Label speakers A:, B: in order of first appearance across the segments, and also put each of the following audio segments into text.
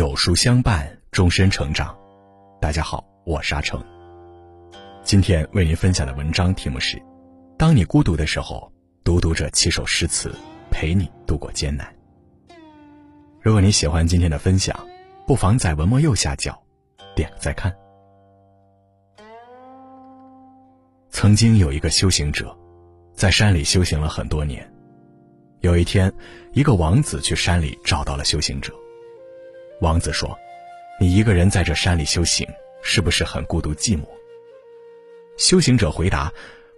A: 有书相伴，终身成长。大家好，我是阿成。今天为您分享的文章题目是：当你孤独的时候，读读这七首诗词，陪你度过艰难。如果你喜欢今天的分享，不妨在文末右下角点个再看。曾经有一个修行者，在山里修行了很多年。有一天，一个王子去山里找到了修行者。王子说：“你一个人在这山里修行，是不是很孤独寂寞？”修行者回答：“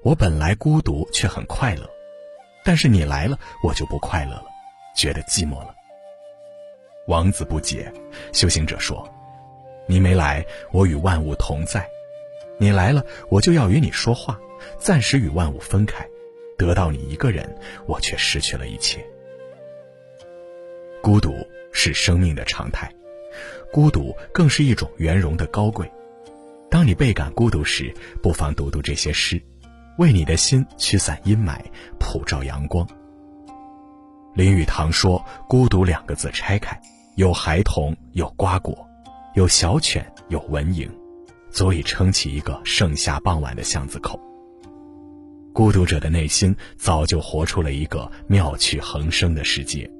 A: 我本来孤独，却很快乐，但是你来了，我就不快乐了，觉得寂寞了。”王子不解，修行者说：“你没来，我与万物同在；你来了，我就要与你说话，暂时与万物分开，得到你一个人，我却失去了一切。孤独是生命的常态，孤独更是一种圆融的高贵。当你倍感孤独时，不妨读读这些诗，为你的心驱散阴霾，普照阳光。”林语堂说：“孤独两个字拆开，有孩童，有瓜果，有小犬，有蚊蝇，足以撑起一个盛夏傍晚的巷子口。”孤独者的内心早就活出了一个妙趣横生的世界。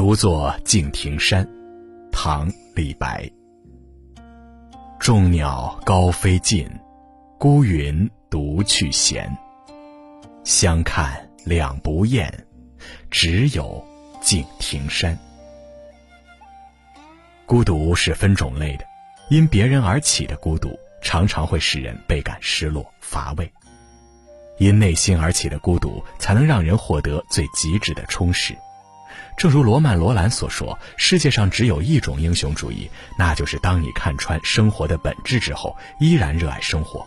A: 独坐敬亭山，唐·李白。众鸟高飞尽，孤云独去闲。相看。两不厌，只有敬亭山。孤独是分种类的，因别人而起的孤独，常常会使人倍感失落乏味；因内心而起的孤独，才能让人获得最极致的充实。正如罗曼·罗兰所说：“世界上只有一种英雄主义，那就是当你看穿生活的本质之后，依然热爱生活。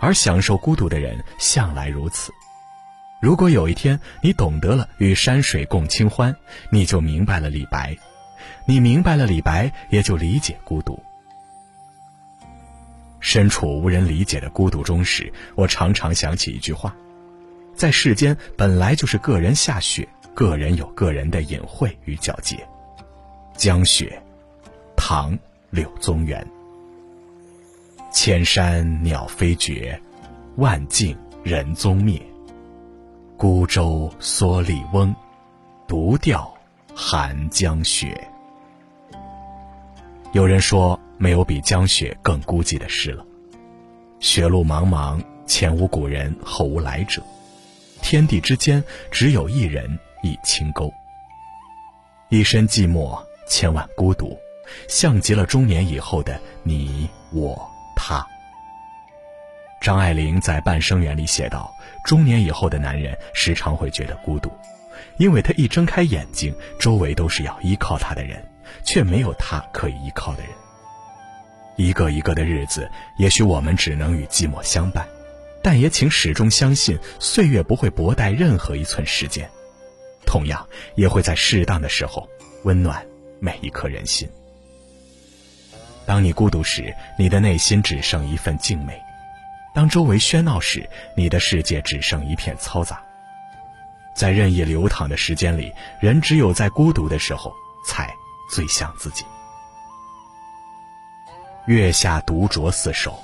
A: 而享受孤独的人，向来如此。”如果有一天你懂得了与山水共清欢，你就明白了李白；你明白了李白，也就理解孤独。身处无人理解的孤独中时，我常常想起一句话：在世间本来就是个人下雪，个人有个人的隐晦与皎洁。江雪，唐·柳宗元。千山鸟飞绝，万径人踪灭。孤舟蓑笠翁，独钓寒江雪。有人说，没有比江雪更孤寂的事了。雪路茫茫，前无古人，后无来者，天地之间只有一人一清沟。一身寂寞，千万孤独，像极了中年以后的你我他。张爱玲在《半生缘》里写道：“中年以后的男人时常会觉得孤独，因为他一睁开眼睛，周围都是要依靠他的人，却没有他可以依靠的人。一个一个的日子，也许我们只能与寂寞相伴，但也请始终相信，岁月不会薄待任何一寸时间，同样也会在适当的时候温暖每一颗人心。当你孤独时，你的内心只剩一份静美。”当周围喧闹时，你的世界只剩一片嘈杂。在任意流淌的时间里，人只有在孤独的时候，才最像自己。月下独酌四首，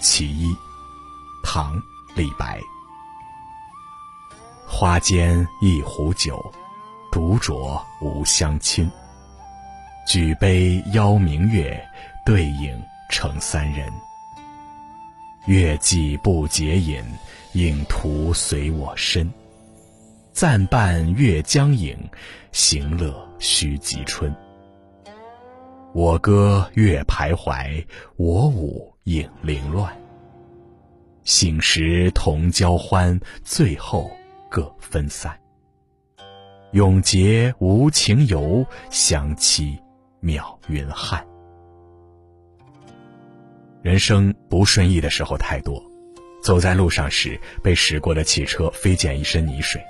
A: 其一，唐·李白。花间一壶酒，独酌无相亲。举杯邀明月，对影成三人。月既不解饮，影徒随我身。暂伴月将影，行乐须及春。我歌月徘徊，我舞影零乱。醒时同交欢，醉后各分散。永结无情游，相期邈云汉。人生不顺意的时候太多，走在路上时被驶过的汽车飞溅一身泥水，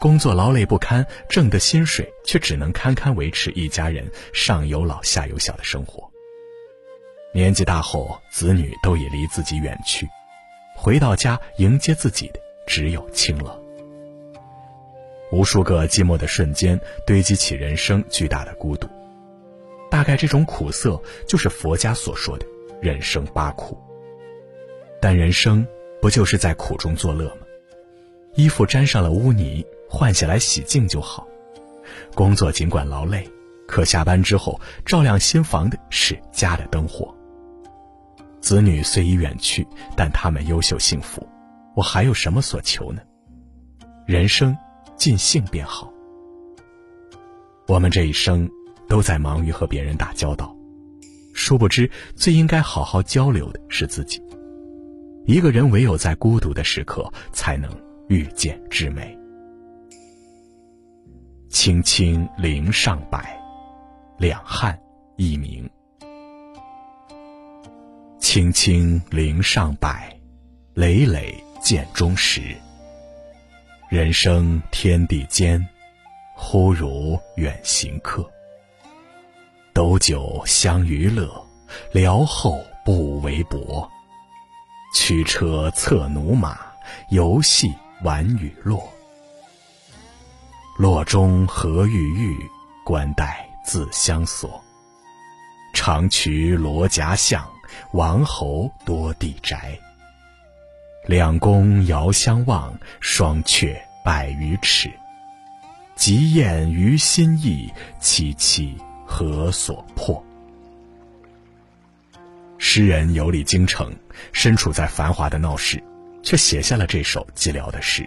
A: 工作劳累不堪，挣的薪水却只能堪堪维持一家人上有老下有小的生活。年纪大后，子女都已离自己远去，回到家迎接自己的只有清冷。无数个寂寞的瞬间堆积起人生巨大的孤独。大概这种苦涩，就是佛家所说的人生八苦。但人生不就是在苦中作乐吗？衣服沾上了污泥，换下来洗净就好；工作尽管劳累，可下班之后照亮心房的是家的灯火。子女虽已远去，但他们优秀幸福，我还有什么所求呢？人生尽兴便好。我们这一生都在忙于和别人打交道，殊不知最应该好好交流的是自己。一个人唯有在孤独的时刻，才能。遇见之美，青青陵上柏，两汉佚名。青青陵上柏，累累见中石。人生天地间，忽如远行客。斗酒相娱乐，聊后不为薄。驱车策驽马，游戏。玩雨落，落中何郁郁，关带自相锁。长渠罗夹巷，王侯多地宅。两宫遥相望，双阙百余尺。极艳于心意，凄凄何所迫？诗人游历京城，身处在繁华的闹市。却写下了这首寂寥的诗。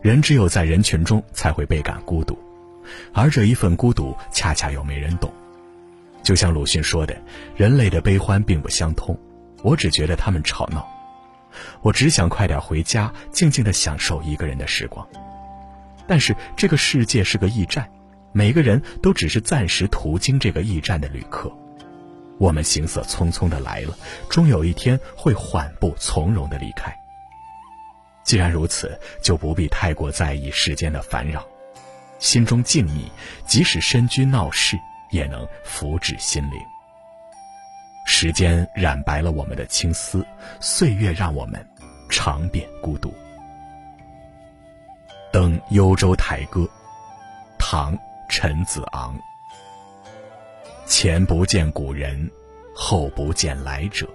A: 人只有在人群中才会倍感孤独，而这一份孤独恰恰又没人懂。就像鲁迅说的：“人类的悲欢并不相通，我只觉得他们吵闹。我只想快点回家，静静的享受一个人的时光。但是这个世界是个驿站，每个人都只是暂时途经这个驿站的旅客。”我们行色匆匆的来了，终有一天会缓步从容的离开。既然如此，就不必太过在意世间的烦扰，心中静谧，即使身居闹市，也能福至心灵。时间染白了我们的青丝，岁月让我们尝遍孤独。《登幽州台歌》，唐·陈子昂。前不见古人，后不见来者。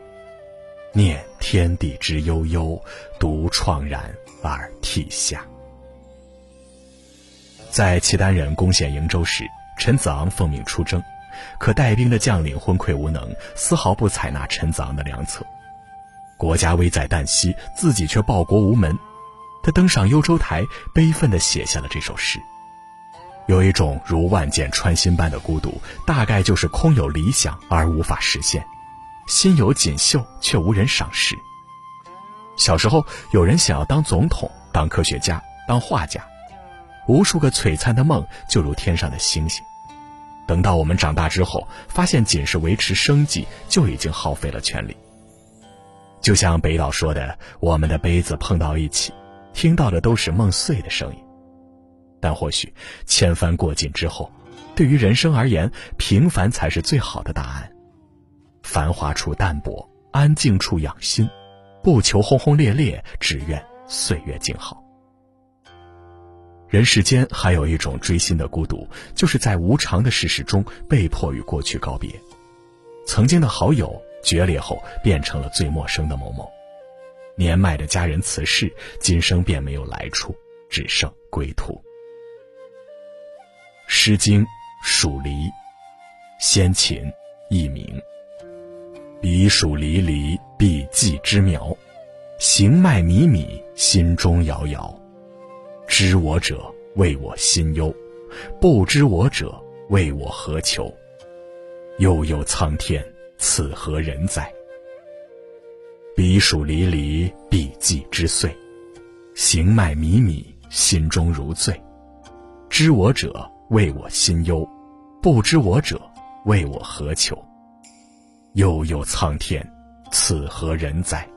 A: 念天地之悠悠，独怆然而涕下。在契丹人攻陷瀛州时，陈子昂奉命出征，可带兵的将领昏聩无能，丝毫不采纳陈子昂的良策。国家危在旦夕，自己却报国无门。他登上幽州台，悲愤地写下了这首诗。有一种如万箭穿心般的孤独，大概就是空有理想而无法实现，心有锦绣却无人赏识。小时候，有人想要当总统、当科学家、当画家，无数个璀璨的梦就如天上的星星。等到我们长大之后，发现仅是维持生计就已经耗费了全力。就像北岛说的：“我们的杯子碰到一起，听到的都是梦碎的声音。”但或许千帆过尽之后，对于人生而言，平凡才是最好的答案。繁华处淡泊，安静处养心，不求轰轰烈烈，只愿岁月静好。人世间还有一种追心的孤独，就是在无常的世事中被迫与过去告别。曾经的好友决裂后，变成了最陌生的某某；年迈的家人辞世，今生便没有来处，只剩归途。《诗经·蜀离》，先秦，佚名。彼黍离离，必稷之苗。行迈靡靡，心中摇摇。知我者，谓我心忧；不知我者，谓我何求？悠悠苍天，此何人哉？彼黍离离，彼稷之岁。行迈靡靡，心中如醉。知我者。为我心忧，不知我者，为我何求？悠悠苍天，此何人哉？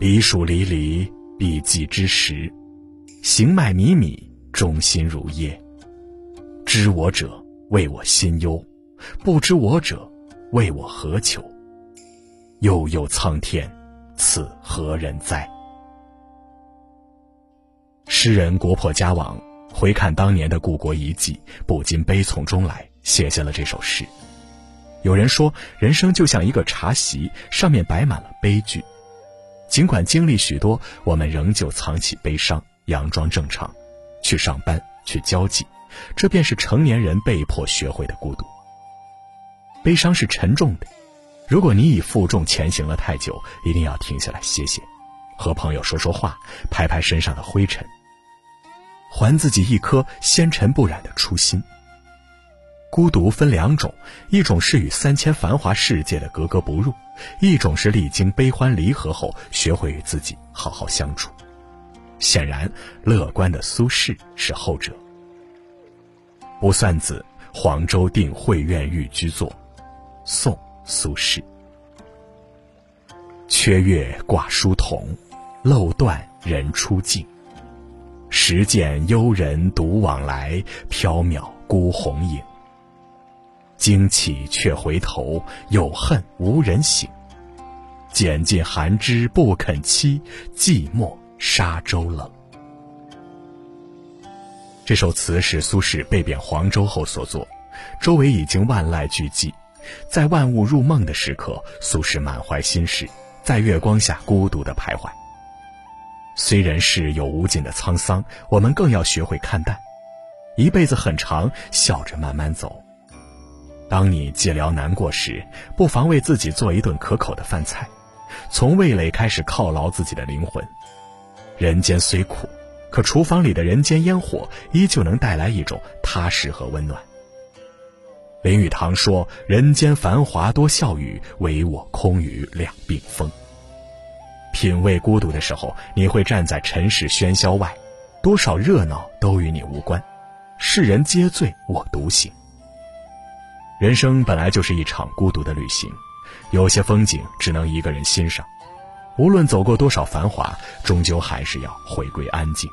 A: 彼黍离离，必稷之时；行迈靡靡，中心如噎。知我者，为我心忧；不知我者，为我何求？悠悠苍天，此何人哉？诗人国破家亡，回看当年的故国遗迹，不禁悲从中来，写下了这首诗。有人说，人生就像一个茶席，上面摆满了悲剧。尽管经历许多，我们仍旧藏起悲伤，佯装正常，去上班，去交际。这便是成年人被迫学会的孤独。悲伤是沉重的，如果你已负重前行了太久，一定要停下来歇歇，和朋友说说话，拍拍身上的灰尘，还自己一颗纤尘不染的初心。孤独分两种，一种是与三千繁华世界的格格不入，一种是历经悲欢离合后学会与自己好好相处。显然，乐观的苏轼是后者。《卜算子·黄州定慧院寓居作》，宋·苏轼。缺月挂疏桐，漏断人初静。时见幽人独往来，缥缈孤鸿影。惊起却回头，有恨无人省。拣尽寒枝不肯栖，寂寞沙洲冷。这首词是苏轼被贬黄州后所作，周围已经万籁俱寂，在万物入梦的时刻，苏轼满怀心事，在月光下孤独的徘徊。虽人世有无尽的沧桑，我们更要学会看淡。一辈子很长，笑着慢慢走。当你寂寥难过时，不妨为自己做一顿可口的饭菜，从味蕾开始犒劳自己的灵魂。人间虽苦。可厨房里的人间烟火，依旧能带来一种踏实和温暖。林语堂说：“人间繁华多笑语，唯我空余两鬓风。”品味孤独的时候，你会站在尘世喧嚣外，多少热闹都与你无关，世人皆醉我独醒。人生本来就是一场孤独的旅行，有些风景只能一个人欣赏。无论走过多少繁华，终究还是要回归安静。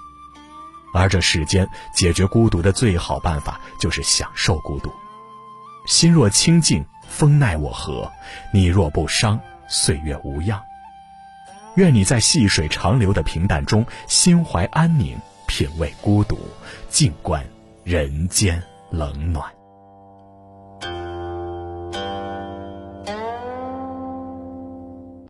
A: 而这世间解决孤独的最好办法，就是享受孤独。心若清净，风奈我何？你若不伤，岁月无恙。愿你在细水长流的平淡中，心怀安宁，品味孤独，静观人间冷暖。